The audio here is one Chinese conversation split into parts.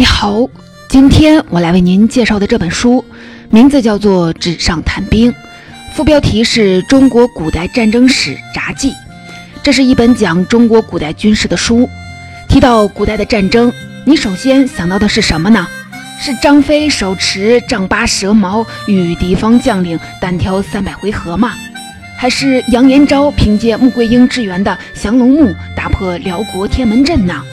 你好，今天我来为您介绍的这本书，名字叫做《纸上谈兵》，副标题是中国古代战争史札记。这是一本讲中国古代军事的书。提到古代的战争，你首先想到的是什么呢？是张飞手持丈八蛇矛与敌方将领单挑三百回合吗？还是杨延昭凭借穆桂英支援的降龙木打破辽国天门阵呢？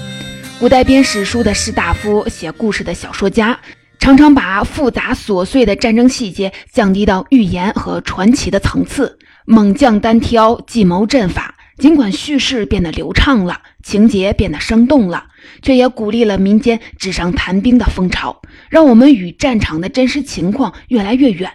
古代编史书的士大夫、写故事的小说家，常常把复杂琐碎的战争细节降低到寓言和传奇的层次。猛将单挑、计谋阵法，尽管叙事变得流畅了，情节变得生动了，却也鼓励了民间纸上谈兵的风潮，让我们与战场的真实情况越来越远。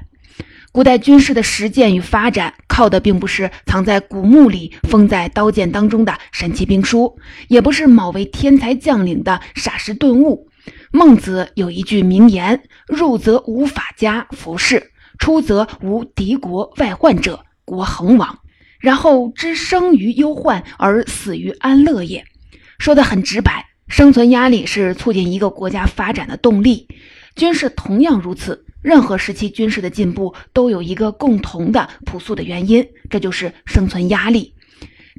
古代军事的实践与发展，靠的并不是藏在古墓里、封在刀剑当中的神奇兵书，也不是某位天才将领的霎时顿悟。孟子有一句名言：“入则无法家服饰，出则无敌国外患者，国恒亡。然后知生于忧患而死于安乐也。”说的很直白，生存压力是促进一个国家发展的动力，军事同样如此。任何时期军事的进步都有一个共同的朴素的原因，这就是生存压力。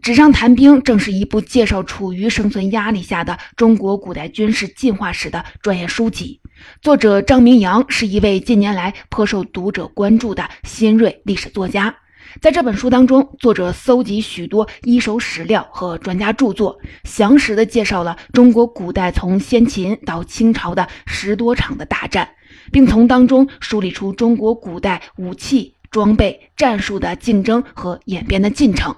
纸上谈兵正是一部介绍处于生存压力下的中国古代军事进化史的专业书籍。作者张明阳是一位近年来颇受读者关注的新锐历史作家。在这本书当中，作者搜集许多一手史料和专家著作，详实的介绍了中国古代从先秦到清朝的十多场的大战。并从当中梳理出中国古代武器装备、战术的竞争和演变的进程。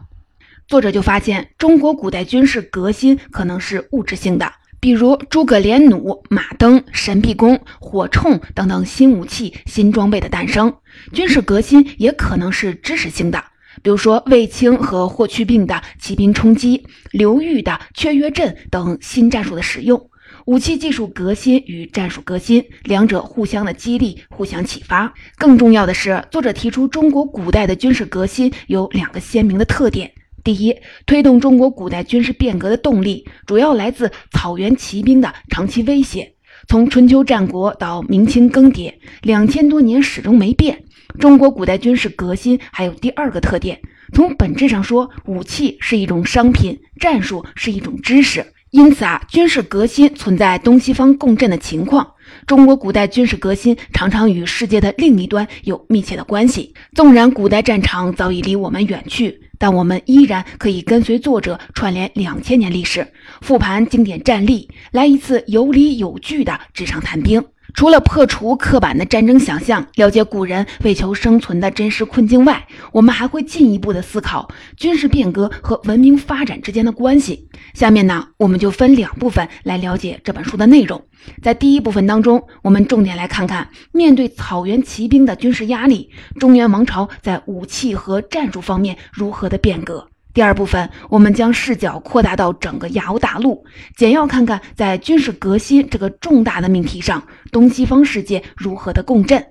作者就发现，中国古代军事革新可能是物质性的，比如诸葛连弩、马镫、神臂弓、火铳等等新武器、新装备的诞生；军事革新也可能是知识性的，比如说卫青和霍去病的骑兵冲击、刘裕的缺约阵等新战术的使用。武器技术革新与战术革新，两者互相的激励，互相启发。更重要的是，作者提出中国古代的军事革新有两个鲜明的特点：第一，推动中国古代军事变革的动力主要来自草原骑兵的长期威胁。从春秋战国到明清更迭，两千多年始终没变。中国古代军事革新还有第二个特点：从本质上说，武器是一种商品，战术是一种知识。因此啊，军事革新存在东西方共振的情况。中国古代军事革新常常与世界的另一端有密切的关系。纵然古代战场早已离我们远去，但我们依然可以跟随作者串联两千年历史，复盘经典战例，来一次有理有据的纸上谈兵。除了破除刻板的战争想象，了解古人为求生存的真实困境外，我们还会进一步的思考军事变革和文明发展之间的关系。下面呢，我们就分两部分来了解这本书的内容。在第一部分当中，我们重点来看看面对草原骑兵的军事压力，中原王朝在武器和战术方面如何的变革。第二部分，我们将视角扩大到整个亚欧大陆，简要看看在军事革新这个重大的命题上，东西方世界如何的共振。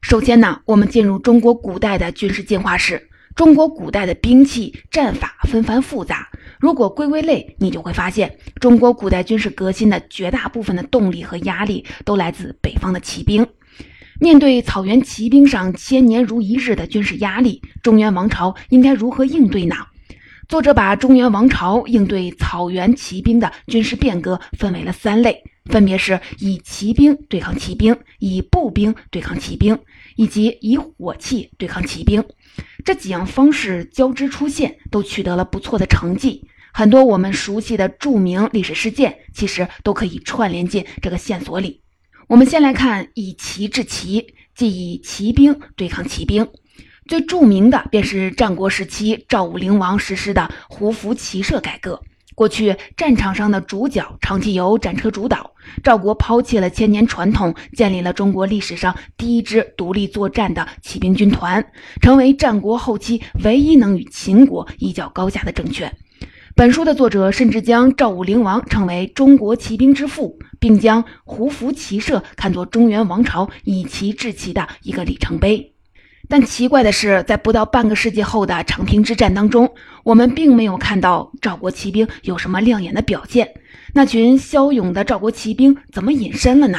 首先呢，我们进入中国古代的军事进化史。中国古代的兵器战法纷繁复杂，如果归归类，你就会发现，中国古代军事革新的绝大部分的动力和压力都来自北方的骑兵。面对草原骑兵上千年如一日的军事压力，中原王朝应该如何应对呢？作者把中原王朝应对草原骑兵的军事变革分为了三类，分别是以骑兵对抗骑兵、以步兵对抗骑兵，以及以火器对抗骑兵。这几样方式交织出现，都取得了不错的成绩。很多我们熟悉的著名历史事件，其实都可以串联进这个线索里。我们先来看以骑制骑，即以骑兵对抗骑兵。最著名的便是战国时期赵武灵王实施的胡服骑射改革。过去战场上的主角长期由战车主导，赵国抛弃了千年传统，建立了中国历史上第一支独立作战的骑兵军团，成为战国后期唯一能与秦国一较高下的政权。本书的作者甚至将赵武灵王称为中国骑兵之父，并将胡服骑射看作中原王朝以骑制骑的一个里程碑。但奇怪的是，在不到半个世纪后的长平之战当中，我们并没有看到赵国骑兵有什么亮眼的表现。那群骁勇的赵国骑兵怎么隐身了呢？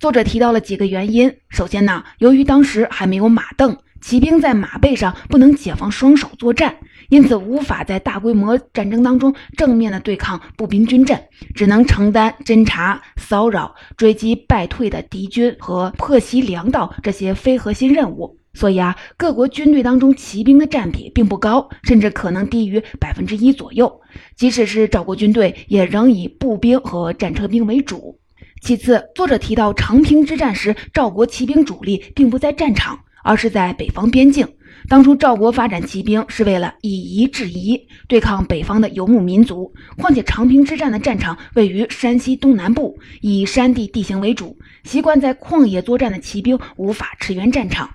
作者提到了几个原因。首先呢，由于当时还没有马镫，骑兵在马背上不能解放双手作战，因此无法在大规模战争当中正面的对抗步兵军阵，只能承担侦察、骚扰、追击败退的敌军和破袭粮道这些非核心任务。所以啊，各国军队当中骑兵的占比并不高，甚至可能低于百分之一左右。即使是赵国军队，也仍以步兵和战车兵为主。其次，作者提到长平之战时，赵国骑兵主力并不在战场，而是在北方边境。当初赵国发展骑兵是为了以夷制夷，对抗北方的游牧民族。况且长平之战的战场位于山西东南部，以山地地形为主，习惯在旷野作战的骑兵无法驰援战场。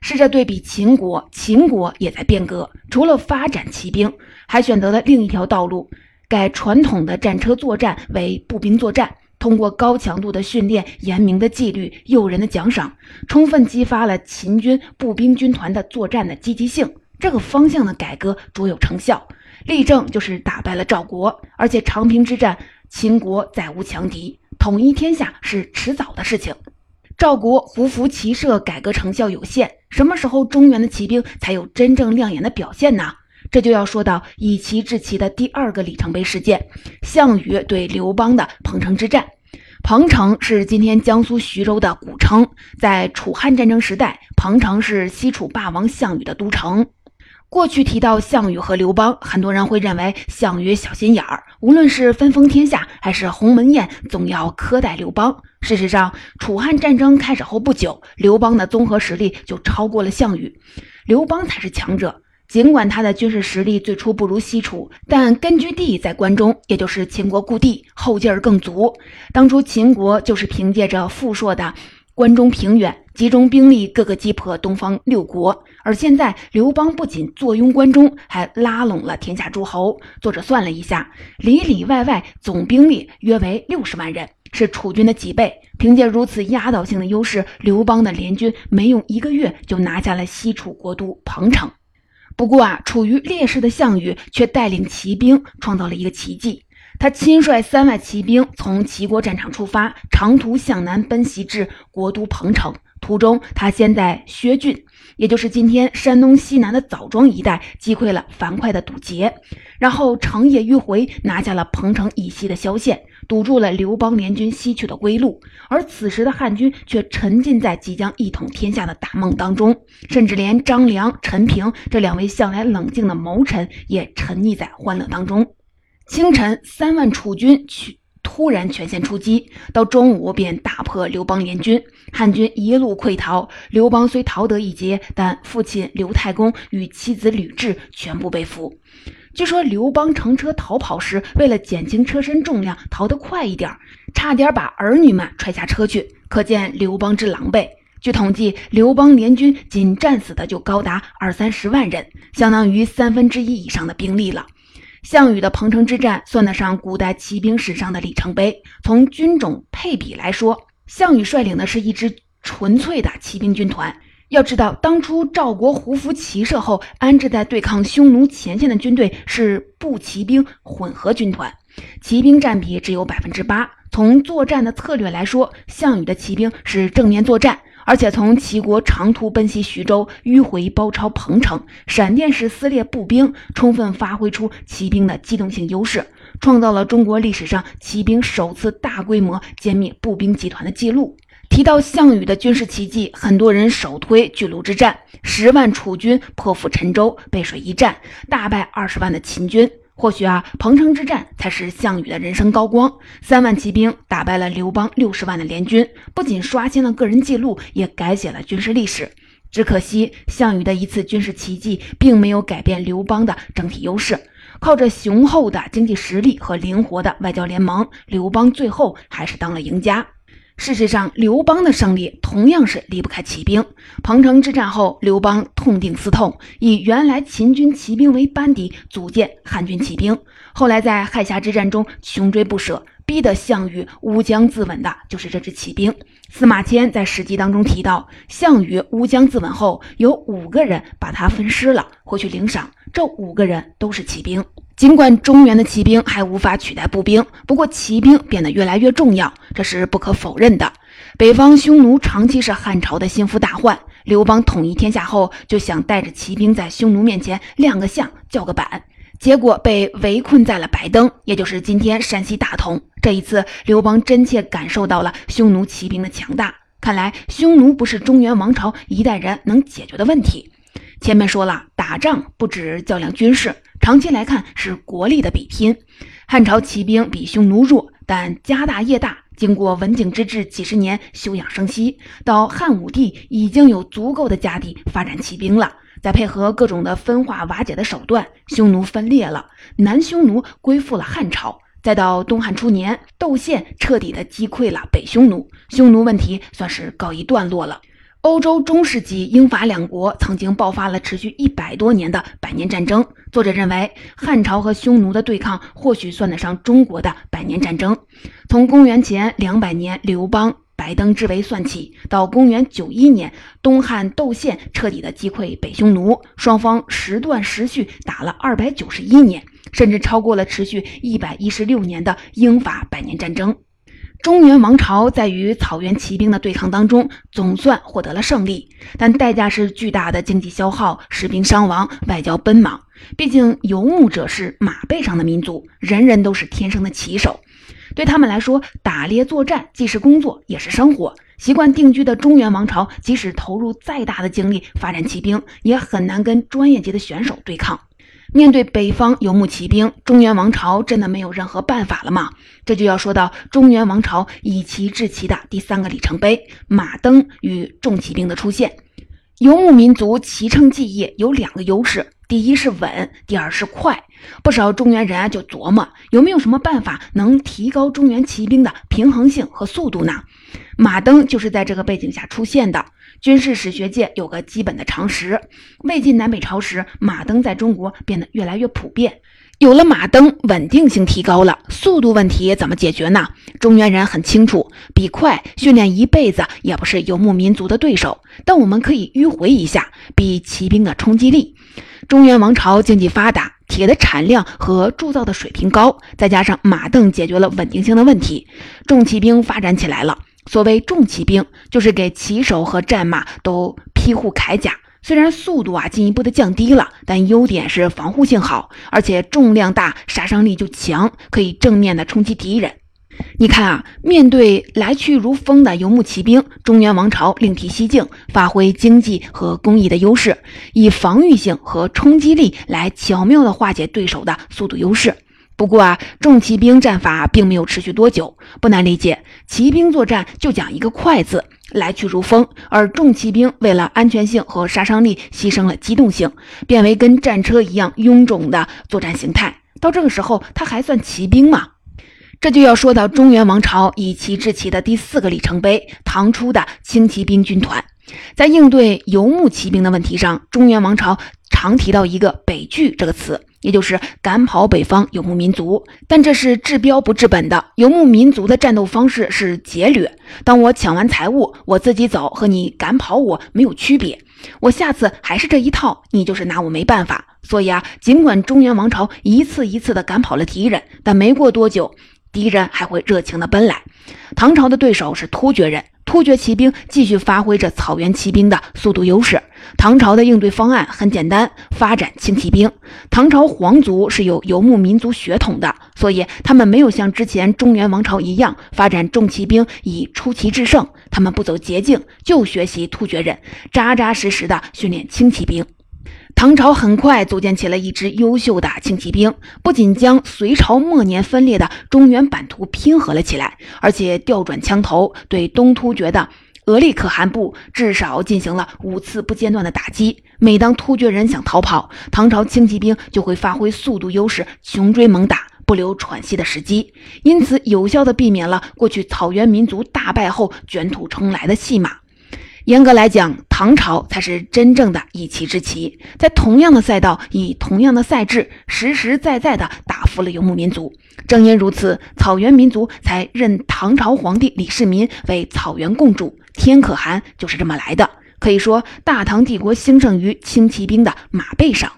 试着对比秦国，秦国也在变革，除了发展骑兵，还选择了另一条道路，改传统的战车作战为步兵作战。通过高强度的训练、严明的纪律、诱人的奖赏，充分激发了秦军步兵军团的作战的积极性。这个方向的改革卓有成效，例证就是打败了赵国。而且长平之战，秦国再无强敌，统一天下是迟早的事情。赵国胡服骑射改革成效有限，什么时候中原的骑兵才有真正亮眼的表现呢？这就要说到以齐治齐的第二个里程碑事件——项羽对刘邦的彭城之战。彭城是今天江苏徐州的古城，在楚汉战争时代，彭城是西楚霸王项羽的都城。过去提到项羽和刘邦，很多人会认为项羽小心眼儿，无论是分封天下还是鸿门宴，总要苛待刘邦。事实上，楚汉战争开始后不久，刘邦的综合实力就超过了项羽，刘邦才是强者。尽管他的军事实力最初不如西楚，但根据地在关中，也就是秦国故地，后劲儿更足。当初秦国就是凭借着富硕的关中平原，集中兵力，各个击破东方六国。而现在，刘邦不仅坐拥关中，还拉拢了天下诸侯。作者算了一下，里里外外总兵力约为六十万人，是楚军的几倍。凭借如此压倒性的优势，刘邦的联军没用一个月就拿下了西楚国都彭城。不过啊，处于劣势的项羽却带领骑兵创造了一个奇迹。他亲率三万骑兵从齐国战场出发，长途向南奔袭至国都彭城。途中，他先在薛郡，也就是今天山东西南的枣庄一带，击溃了樊哙的堵截，然后乘夜迂回，拿下了彭城以西的萧县。堵住了刘邦联军西去的归路，而此时的汉军却沉浸在即将一统天下的大梦当中，甚至连张良、陈平这两位向来冷静的谋臣也沉溺在欢乐当中。清晨，三万楚军去突然全线出击，到中午便打破刘邦联军，汉军一路溃逃。刘邦虽逃得一劫，但父亲刘太公与妻子吕雉全部被俘。据说刘邦乘车逃跑时，为了减轻车身重量，逃得快一点，差点把儿女们踹下车去。可见刘邦之狼狈。据统计，刘邦联军仅战死的就高达二三十万人，相当于三分之一以上的兵力了。项羽的彭城之战算得上古代骑兵史上的里程碑。从军种配比来说，项羽率领的是一支纯粹的骑兵军团。要知道，当初赵国胡服骑射后安置在对抗匈奴前线的军队是步骑兵混合军团，骑兵占比只有百分之八。从作战的策略来说，项羽的骑兵是正面作战，而且从齐国长途奔袭徐州，迂回包抄彭城，闪电式撕裂步兵，充分发挥出骑兵的机动性优势，创造了中国历史上骑兵首次大规模歼灭步兵集团的记录。提到项羽的军事奇迹，很多人首推巨鹿之战，十万楚军破釜沉舟，背水一战，大败二十万的秦军。或许啊，彭城之战才是项羽的人生高光，三万骑兵打败了刘邦六十万的联军，不仅刷新了个人记录，也改写了军事历史。只可惜，项羽的一次军事奇迹并没有改变刘邦的整体优势。靠着雄厚的经济实力和灵活的外交联盟，刘邦最后还是当了赢家。事实上，刘邦的胜利同样是离不开骑兵。彭城之战后，刘邦痛定思痛，以原来秦军骑兵为班底，组建汉军骑兵。后来在垓下之战中穷追不舍，逼得项羽乌江自刎的就是这支骑兵。司马迁在《史记》当中提到，项羽乌江自刎后，有五个人把他分尸了，回去领赏。这五个人都是骑兵。尽管中原的骑兵还无法取代步兵，不过骑兵变得越来越重要，这是不可否认的。北方匈奴长期是汉朝的心腹大患，刘邦统一天下后，就想带着骑兵在匈奴面前亮个相、叫个板。结果被围困在了白登，也就是今天山西大同。这一次，刘邦真切感受到了匈奴骑兵的强大。看来，匈奴不是中原王朝一代人能解决的问题。前面说了，打仗不止较量军事，长期来看是国力的比拼。汉朝骑兵比匈奴弱，但家大业大。经过文景之治几十年休养生息，到汉武帝已经有足够的家底发展骑兵了。再配合各种的分化瓦解的手段，匈奴分裂了，南匈奴归附了汉朝。再到东汉初年，窦宪彻底的击溃了北匈奴，匈奴问题算是告一段落了。欧洲中世纪英法两国曾经爆发了持续一百多年的百年战争。作者认为，汉朝和匈奴的对抗或许算得上中国的百年战争。从公元前两百年刘邦。白登之围算起，到公元九一年，东汉窦宪彻底的击溃北匈奴，双方时断时续打了二百九十一年，甚至超过了持续一百一十六年的英法百年战争。中原王朝在与草原骑兵的对抗当中，总算获得了胜利，但代价是巨大的经济消耗、士兵伤亡、外交奔忙。毕竟游牧者是马背上的民族，人人都是天生的骑手。对他们来说，打猎作战既是工作，也是生活。习惯定居的中原王朝，即使投入再大的精力发展骑兵，也很难跟专业级的选手对抗。面对北方游牧骑兵，中原王朝真的没有任何办法了吗？这就要说到中原王朝以骑制骑的第三个里程碑——马镫与重骑兵的出现。游牧民族骑乘技艺有两个优势。第一是稳，第二是快。不少中原人啊就琢磨有没有什么办法能提高中原骑兵的平衡性和速度呢？马镫就是在这个背景下出现的。军事史学界有个基本的常识：魏晋南北朝时，马镫在中国变得越来越普遍。有了马镫，稳定性提高了，速度问题怎么解决呢？中原人很清楚，比快训练一辈子也不是游牧民族的对手。但我们可以迂回一下，比骑兵的冲击力。中原王朝经济发达，铁的产量和铸造的水平高，再加上马镫解决了稳定性的问题，重骑兵发展起来了。所谓重骑兵，就是给骑手和战马都披护铠甲。虽然速度啊进一步的降低了，但优点是防护性好，而且重量大，杀伤力就强，可以正面的冲击敌人。你看啊，面对来去如风的游牧骑兵，中原王朝另辟蹊径，发挥经济和工艺的优势，以防御性和冲击力来巧妙的化解对手的速度优势。不过啊，重骑兵战法并没有持续多久，不难理解，骑兵作战就讲一个快字，来去如风。而重骑兵为了安全性和杀伤力，牺牲了机动性，变为跟战车一样臃肿的作战形态。到这个时候，他还算骑兵吗？这就要说到中原王朝以骑制骑的第四个里程碑——唐初的轻骑兵军团。在应对游牧骑兵的问题上，中原王朝常提到一个“北拒”这个词，也就是赶跑北方游牧民族。但这是治标不治本的。游牧民族的战斗方式是劫掠。当我抢完财物，我自己走，和你赶跑我没有区别。我下次还是这一套，你就是拿我没办法。所以啊，尽管中原王朝一次一次的赶跑了敌人，但没过多久。敌人还会热情地奔来。唐朝的对手是突厥人，突厥骑兵继续发挥着草原骑兵的速度优势。唐朝的应对方案很简单，发展轻骑兵。唐朝皇族是有游牧民族血统的，所以他们没有像之前中原王朝一样发展重骑兵以出奇制胜，他们不走捷径，就学习突厥人，扎扎实实的训练轻骑兵。唐朝很快组建起了一支优秀的轻骑兵，不仅将隋朝末年分裂的中原版图拼合了起来，而且调转枪头，对东突厥的额利可汗部至少进行了五次不间断的打击。每当突厥人想逃跑，唐朝轻骑兵就会发挥速度优势，穷追猛打，不留喘息的时机，因此有效地避免了过去草原民族大败后卷土重来的戏码。严格来讲，唐朝才是真正的一旗之旗，在同样的赛道，以同样的赛制，实实在在的打服了游牧民族。正因如此，草原民族才认唐朝皇帝李世民为草原共主。天可汗就是这么来的。可以说，大唐帝国兴盛于轻骑兵的马背上。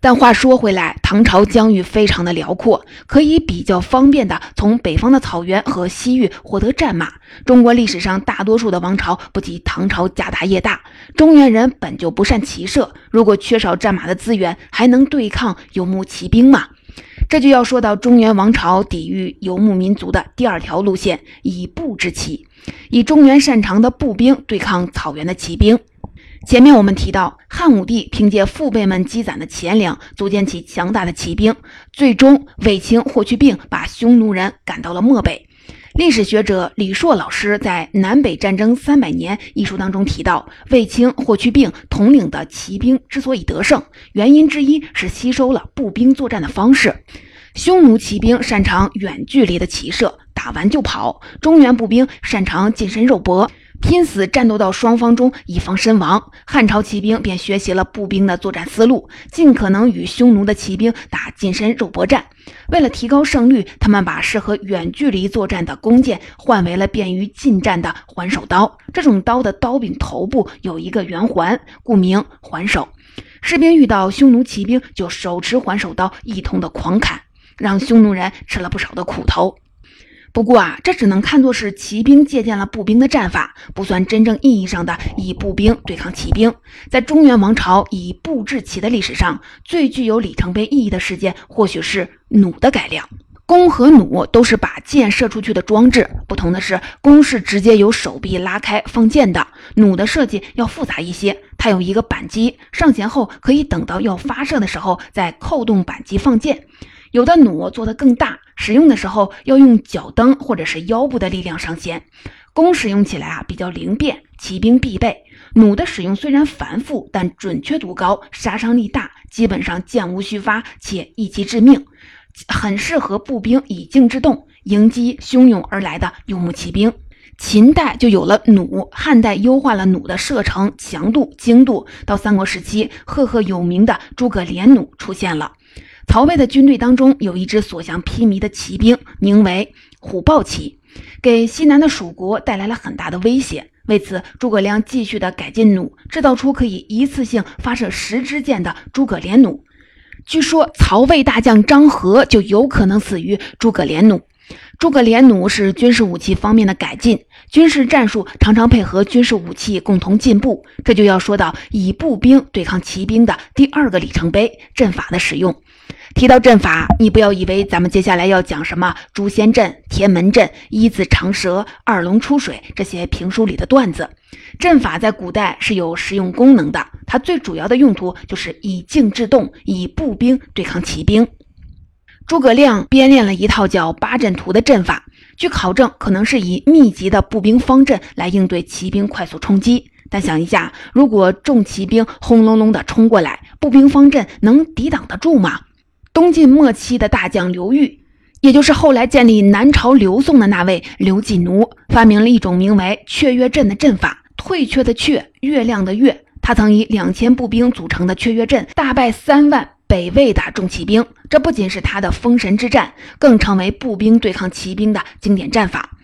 但话说回来，唐朝疆域非常的辽阔，可以比较方便的从北方的草原和西域获得战马。中国历史上大多数的王朝不及唐朝家大业大，中原人本就不善骑射，如果缺少战马的资源，还能对抗游牧骑兵吗？这就要说到中原王朝抵御游牧民族的第二条路线——以步制骑，以中原擅长的步兵对抗草原的骑兵。前面我们提到，汉武帝凭借父辈们积攒的钱粮，组建起强大的骑兵，最终卫青、霍去病把匈奴人赶到了漠北。历史学者李硕老师在《南北战争三百年》一书当中提到，卫青、霍去病统领的骑兵之所以得胜，原因之一是吸收了步兵作战的方式。匈奴骑兵擅长远距离的骑射，打完就跑；中原步兵擅长近身肉搏。拼死战斗到双方中，以防身亡。汉朝骑兵便学习了步兵的作战思路，尽可能与匈奴的骑兵打近身肉搏战。为了提高胜率，他们把适合远距离作战的弓箭换为了便于近战的环手刀。这种刀的刀柄头部有一个圆环，故名环手。士兵遇到匈奴骑兵，就手持环手刀一通的狂砍，让匈奴人吃了不少的苦头。不过啊，这只能看作是骑兵借鉴了步兵的战法，不算真正意义上的以步兵对抗骑兵。在中原王朝以步制骑的历史上，最具有里程碑意义的事件，或许是弩的改良。弓和弩都是把箭射出去的装置，不同的是，弓是直接由手臂拉开放箭的，弩的设计要复杂一些。它有一个扳机，上弦后可以等到要发射的时候再扣动扳机放箭。有的弩做得更大，使用的时候要用脚蹬或者是腰部的力量上弦。弓使用起来啊比较灵便，骑兵必备。弩的使用虽然繁复，但准确度高，杀伤力大，基本上箭无虚发，且一击致命，很适合步兵以静制动，迎击汹涌而来的游牧骑兵。秦代就有了弩，汉代优化了弩的射程、强度、精度，到三国时期，赫赫有名的诸葛连弩出现了。曹魏的军队当中有一支所向披靡的骑兵，名为虎豹骑，给西南的蜀国带来了很大的威胁。为此，诸葛亮继续的改进弩，制造出可以一次性发射十支箭的诸葛连弩。据说曹魏大将张合就有可能死于诸葛连弩。诸葛连弩是军事武器方面的改进，军事战术常常配合军事武器共同进步。这就要说到以步兵对抗骑兵的第二个里程碑——阵法的使用。提到阵法，你不要以为咱们接下来要讲什么诛仙阵、天门阵、一字长蛇、二龙出水这些评书里的段子。阵法在古代是有实用功能的，它最主要的用途就是以静制动，以步兵对抗骑兵。诸葛亮编练了一套叫八阵图的阵法，据考证，可能是以密集的步兵方阵来应对骑兵快速冲击。但想一下，如果众骑兵轰隆隆地冲过来，步兵方阵能抵挡得住吗？东晋末期的大将刘裕，也就是后来建立南朝刘宋的那位刘季奴，发明了一种名为“雀跃阵”的阵法。退却的却，月亮的月。他曾以两千步兵组成的雀跃阵，大败三万北魏的重骑兵。这不仅是他的封神之战，更成为步兵对抗骑兵的经典战法。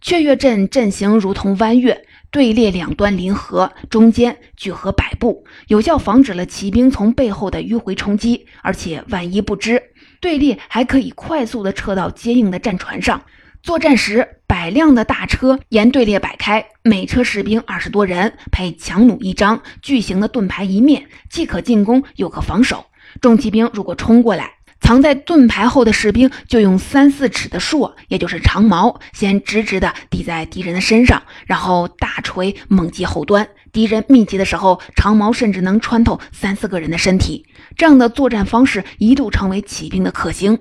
雀跃阵阵形如同弯月。队列两端临合，中间聚合百步，有效防止了骑兵从背后的迂回冲击。而且万一不知，队列还可以快速的撤到接应的战船上。作战时，百辆的大车沿队列摆开，每车士兵二十多人，配强弩一张，巨型的盾牌一面，既可进攻又可防守。重骑兵如果冲过来，藏在盾牌后的士兵就用三四尺的槊，也就是长矛，先直直的抵在敌人的身上，然后大锤猛击后端。敌人密集的时候，长矛甚至能穿透三四个人的身体。这样的作战方式一度成为骑兵的克星，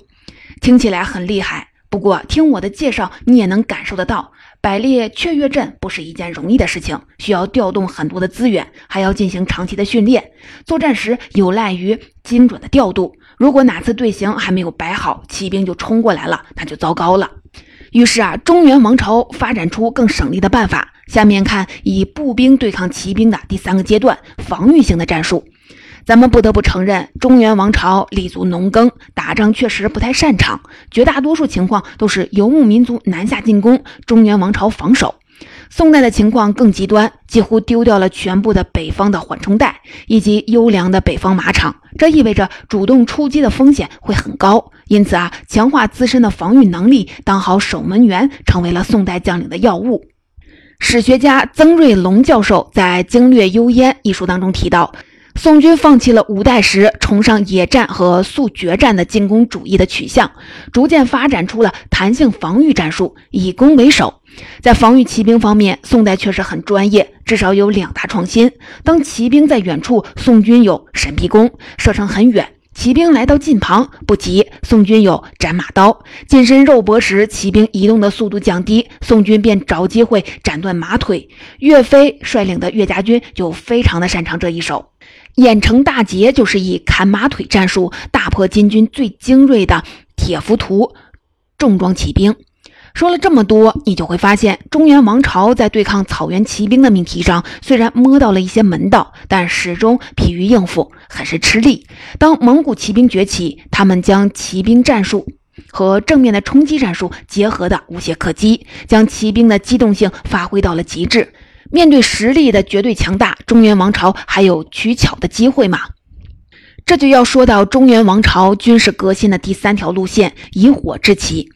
听起来很厉害。不过听我的介绍，你也能感受得到，摆列雀跃阵不是一件容易的事情，需要调动很多的资源，还要进行长期的训练。作战时有赖于精准的调度。如果哪次队形还没有摆好，骑兵就冲过来了，那就糟糕了。于是啊，中原王朝发展出更省力的办法。下面看以步兵对抗骑兵的第三个阶段——防御性的战术。咱们不得不承认，中原王朝立足农耕，打仗确实不太擅长，绝大多数情况都是游牧民族南下进攻，中原王朝防守。宋代的情况更极端，几乎丢掉了全部的北方的缓冲带以及优良的北方马场，这意味着主动出击的风险会很高。因此啊，强化自身的防御能力，当好守门员，成为了宋代将领的要务。史学家曾瑞龙教授在《经略幽燕》一书当中提到，宋军放弃了五代时崇尚野战和速决战的进攻主义的取向，逐渐发展出了弹性防御战术，以攻为守。在防御骑兵方面，宋代确实很专业，至少有两大创新：当骑兵在远处，宋军有神臂弓，射程很远。骑兵来到近旁不急，宋军有斩马刀，近身肉搏时，骑兵移动的速度降低，宋军便找机会斩断马腿。岳飞率领的岳家军就非常的擅长这一手，郾城大捷就是以砍马腿战术大破金军最精锐的铁浮屠重装骑兵。说了这么多，你就会发现，中原王朝在对抗草原骑兵的命题上，虽然摸到了一些门道，但始终疲于应付，很是吃力。当蒙古骑兵崛起，他们将骑兵战术和正面的冲击战术结合的无懈可击，将骑兵的机动性发挥到了极致。面对实力的绝对强大，中原王朝还有取巧的机会吗？这就要说到中原王朝军事革新的第三条路线——以火制骑。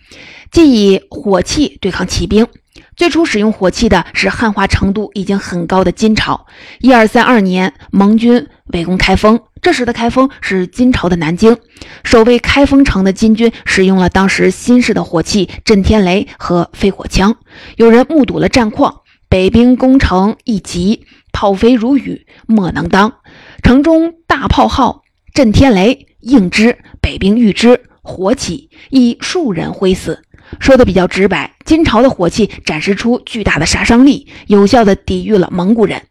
即以火器对抗骑兵。最初使用火器的是汉化程度已经很高的金朝。一二三二年，盟军围攻开封，这时的开封是金朝的南京。守卫开封城的金军使用了当时新式的火器震天雷和飞火枪。有人目睹了战况，北兵攻城一急，炮飞如雨，莫能当。城中大炮号震天雷应之，北兵遇之，火起，以数人挥死。说的比较直白，金朝的火器展示出巨大的杀伤力，有效的抵御了蒙古人。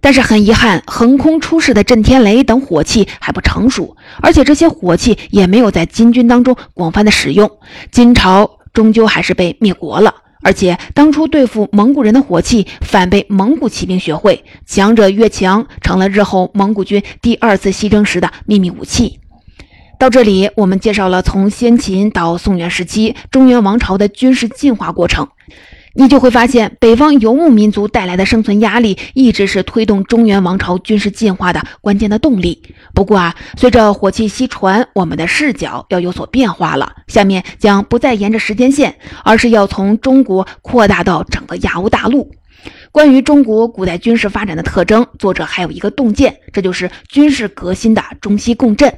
但是很遗憾，横空出世的震天雷等火器还不成熟，而且这些火器也没有在金军当中广泛的使用。金朝终究还是被灭国了，而且当初对付蒙古人的火器反被蒙古骑兵学会，强者越强，成了日后蒙古军第二次西征时的秘密武器。到这里，我们介绍了从先秦到宋元时期中原王朝的军事进化过程，你就会发现，北方游牧民族带来的生存压力，一直是推动中原王朝军事进化的关键的动力。不过啊，随着火器西传，我们的视角要有所变化了。下面将不再沿着时间线，而是要从中国扩大到整个亚欧大陆。关于中国古代军事发展的特征，作者还有一个洞见，这就是军事革新的中西共振。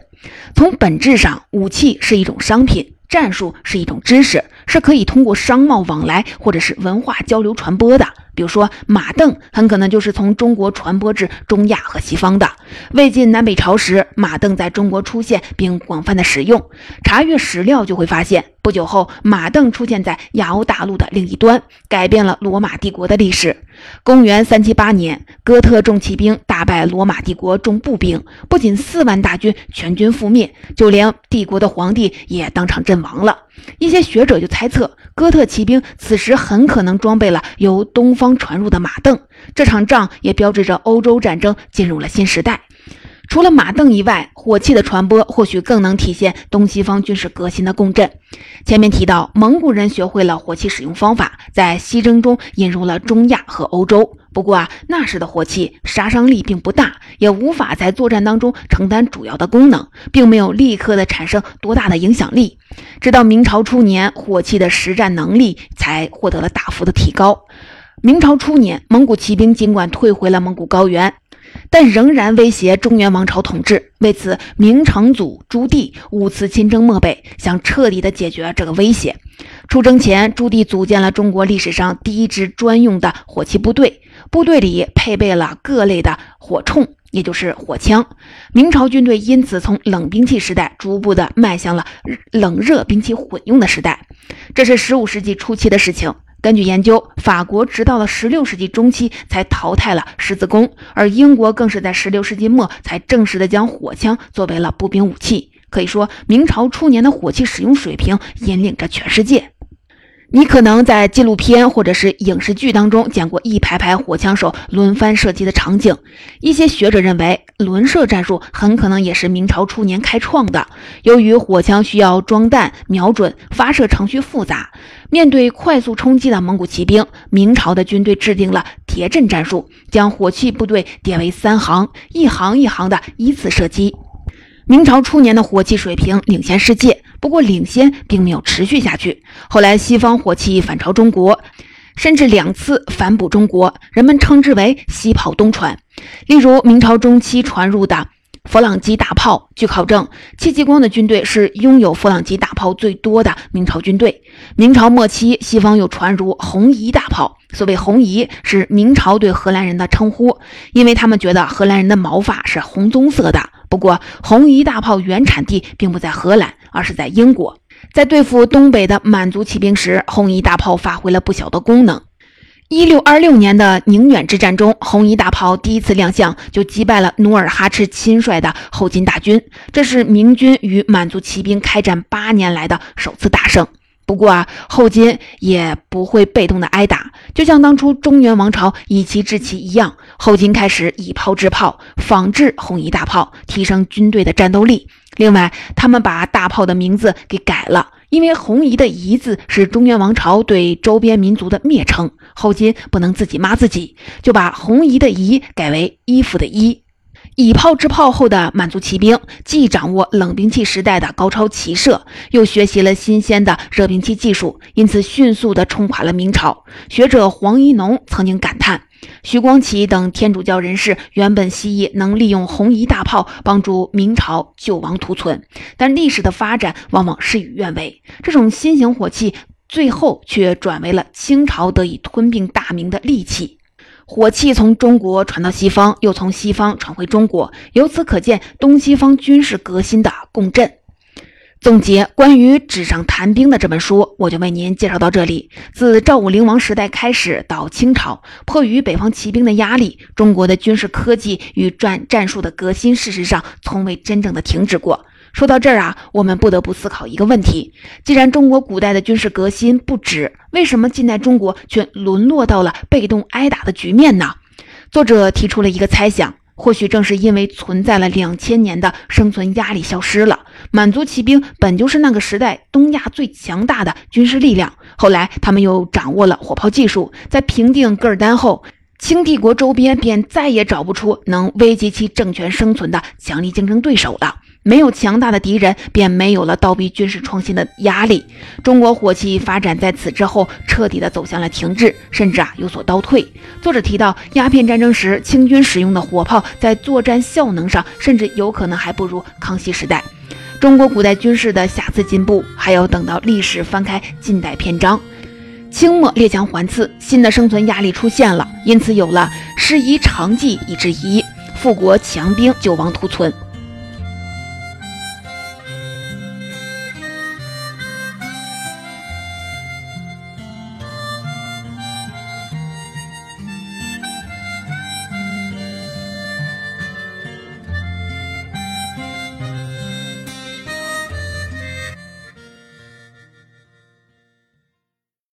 从本质上，武器是一种商品，战术是一种知识，是可以通过商贸往来或者是文化交流传播的。比如说，马镫很可能就是从中国传播至中亚和西方的。魏晋南北朝时，马镫在中国出现并广泛的使用。查阅史料就会发现，不久后马镫出现在亚欧大陆的另一端，改变了罗马帝国的历史。公元三七八年，哥特重骑兵大败罗马帝国重步兵，不仅四万大军全军覆灭，就连帝国的皇帝也当场阵亡了。一些学者就猜测，哥特骑兵此时很可能装备了由东方传入的马镫。这场仗也标志着欧洲战争进入了新时代。除了马镫以外，火器的传播或许更能体现东西方军事革新的共振。前面提到，蒙古人学会了火器使用方法，在西征中引入了中亚和欧洲。不过啊，那时的火器杀伤力并不大，也无法在作战当中承担主要的功能，并没有立刻的产生多大的影响力。直到明朝初年，火器的实战能力才获得了大幅的提高。明朝初年，蒙古骑兵尽管退回了蒙古高原。但仍然威胁中原王朝统治。为此，明成祖朱棣五次亲征漠北，想彻底的解决这个威胁。出征前，朱棣组建了中国历史上第一支专用的火器部队，部队里配备了各类的火铳，也就是火枪。明朝军队因此从冷兵器时代逐步的迈向了冷热兵器混用的时代。这是十五世纪初期的事情。根据研究，法国直到了16世纪中期才淘汰了十字弓，而英国更是在16世纪末才正式的将火枪作为了步兵武器。可以说，明朝初年的火器使用水平引领着全世界。你可能在纪录片或者是影视剧当中见过一排排火枪手轮番射击的场景。一些学者认为，轮射战术很可能也是明朝初年开创的。由于火枪需要装弹、瞄准、发射程序复杂，面对快速冲击的蒙古骑兵，明朝的军队制定了叠阵战术，将火器部队叠为三行，一行一行的依次射击。明朝初年的火器水平领先世界。不过，领先并没有持续下去。后来，西方火器反超中国，甚至两次反哺中国，人们称之为“西炮东传”。例如，明朝中期传入的佛朗机大炮。据考证，戚继光的军队是拥有佛朗机大炮最多的明朝军队。明朝末期，西方又传入红夷大炮。所谓红夷，是明朝对荷兰人的称呼，因为他们觉得荷兰人的毛发是红棕色的。不过，红衣大炮原产地并不在荷兰，而是在英国。在对付东北的满族骑兵时，红衣大炮发挥了不小的功能。一六二六年的宁远之战中，红衣大炮第一次亮相，就击败了努尔哈赤亲率的后金大军，这是明军与满族骑兵开战八年来的首次大胜。不过啊，后金也不会被动的挨打，就像当初中原王朝以其制旗一样，后金开始以炮制炮，仿制红夷大炮，提升军队的战斗力。另外，他们把大炮的名字给改了，因为红夷的夷字是中原王朝对周边民族的蔑称，后金不能自己骂自己，就把红夷的夷改为衣服的衣。以炮制炮后的满族骑兵，既掌握冷兵器时代的高超骑射，又学习了新鲜的热兵器技术，因此迅速地冲垮了明朝。学者黄一农曾经感叹：徐光启等天主教人士原本希冀能利用红夷大炮帮助明朝救亡图存，但历史的发展往往事与愿违，这种新型火器最后却转为了清朝得以吞并大明的利器。火器从中国传到西方，又从西方传回中国，由此可见东西方军事革新的共振。总结关于纸上谈兵的这本书，我就为您介绍到这里。自赵武灵王时代开始到清朝，迫于北方骑兵的压力，中国的军事科技与战战术的革新，事实上从未真正的停止过。说到这儿啊，我们不得不思考一个问题：既然中国古代的军事革新不止，为什么近代中国却沦落到了被动挨打的局面呢？作者提出了一个猜想：或许正是因为存在了两千年的生存压力消失了。满族骑兵本就是那个时代东亚最强大的军事力量，后来他们又掌握了火炮技术，在平定噶尔丹后，清帝国周边便再也找不出能危及其政权生存的强力竞争对手了。没有强大的敌人，便没有了倒逼军事创新的压力。中国火器发展在此之后彻底的走向了停滞，甚至啊有所倒退。作者提到，鸦片战争时清军使用的火炮在作战效能上，甚至有可能还不如康熙时代。中国古代军事的瑕疵进步，还要等到历史翻开近代篇章。清末列强环伺，新的生存压力出现了，因此有了师夷长技以制夷，富国强兵救亡图存。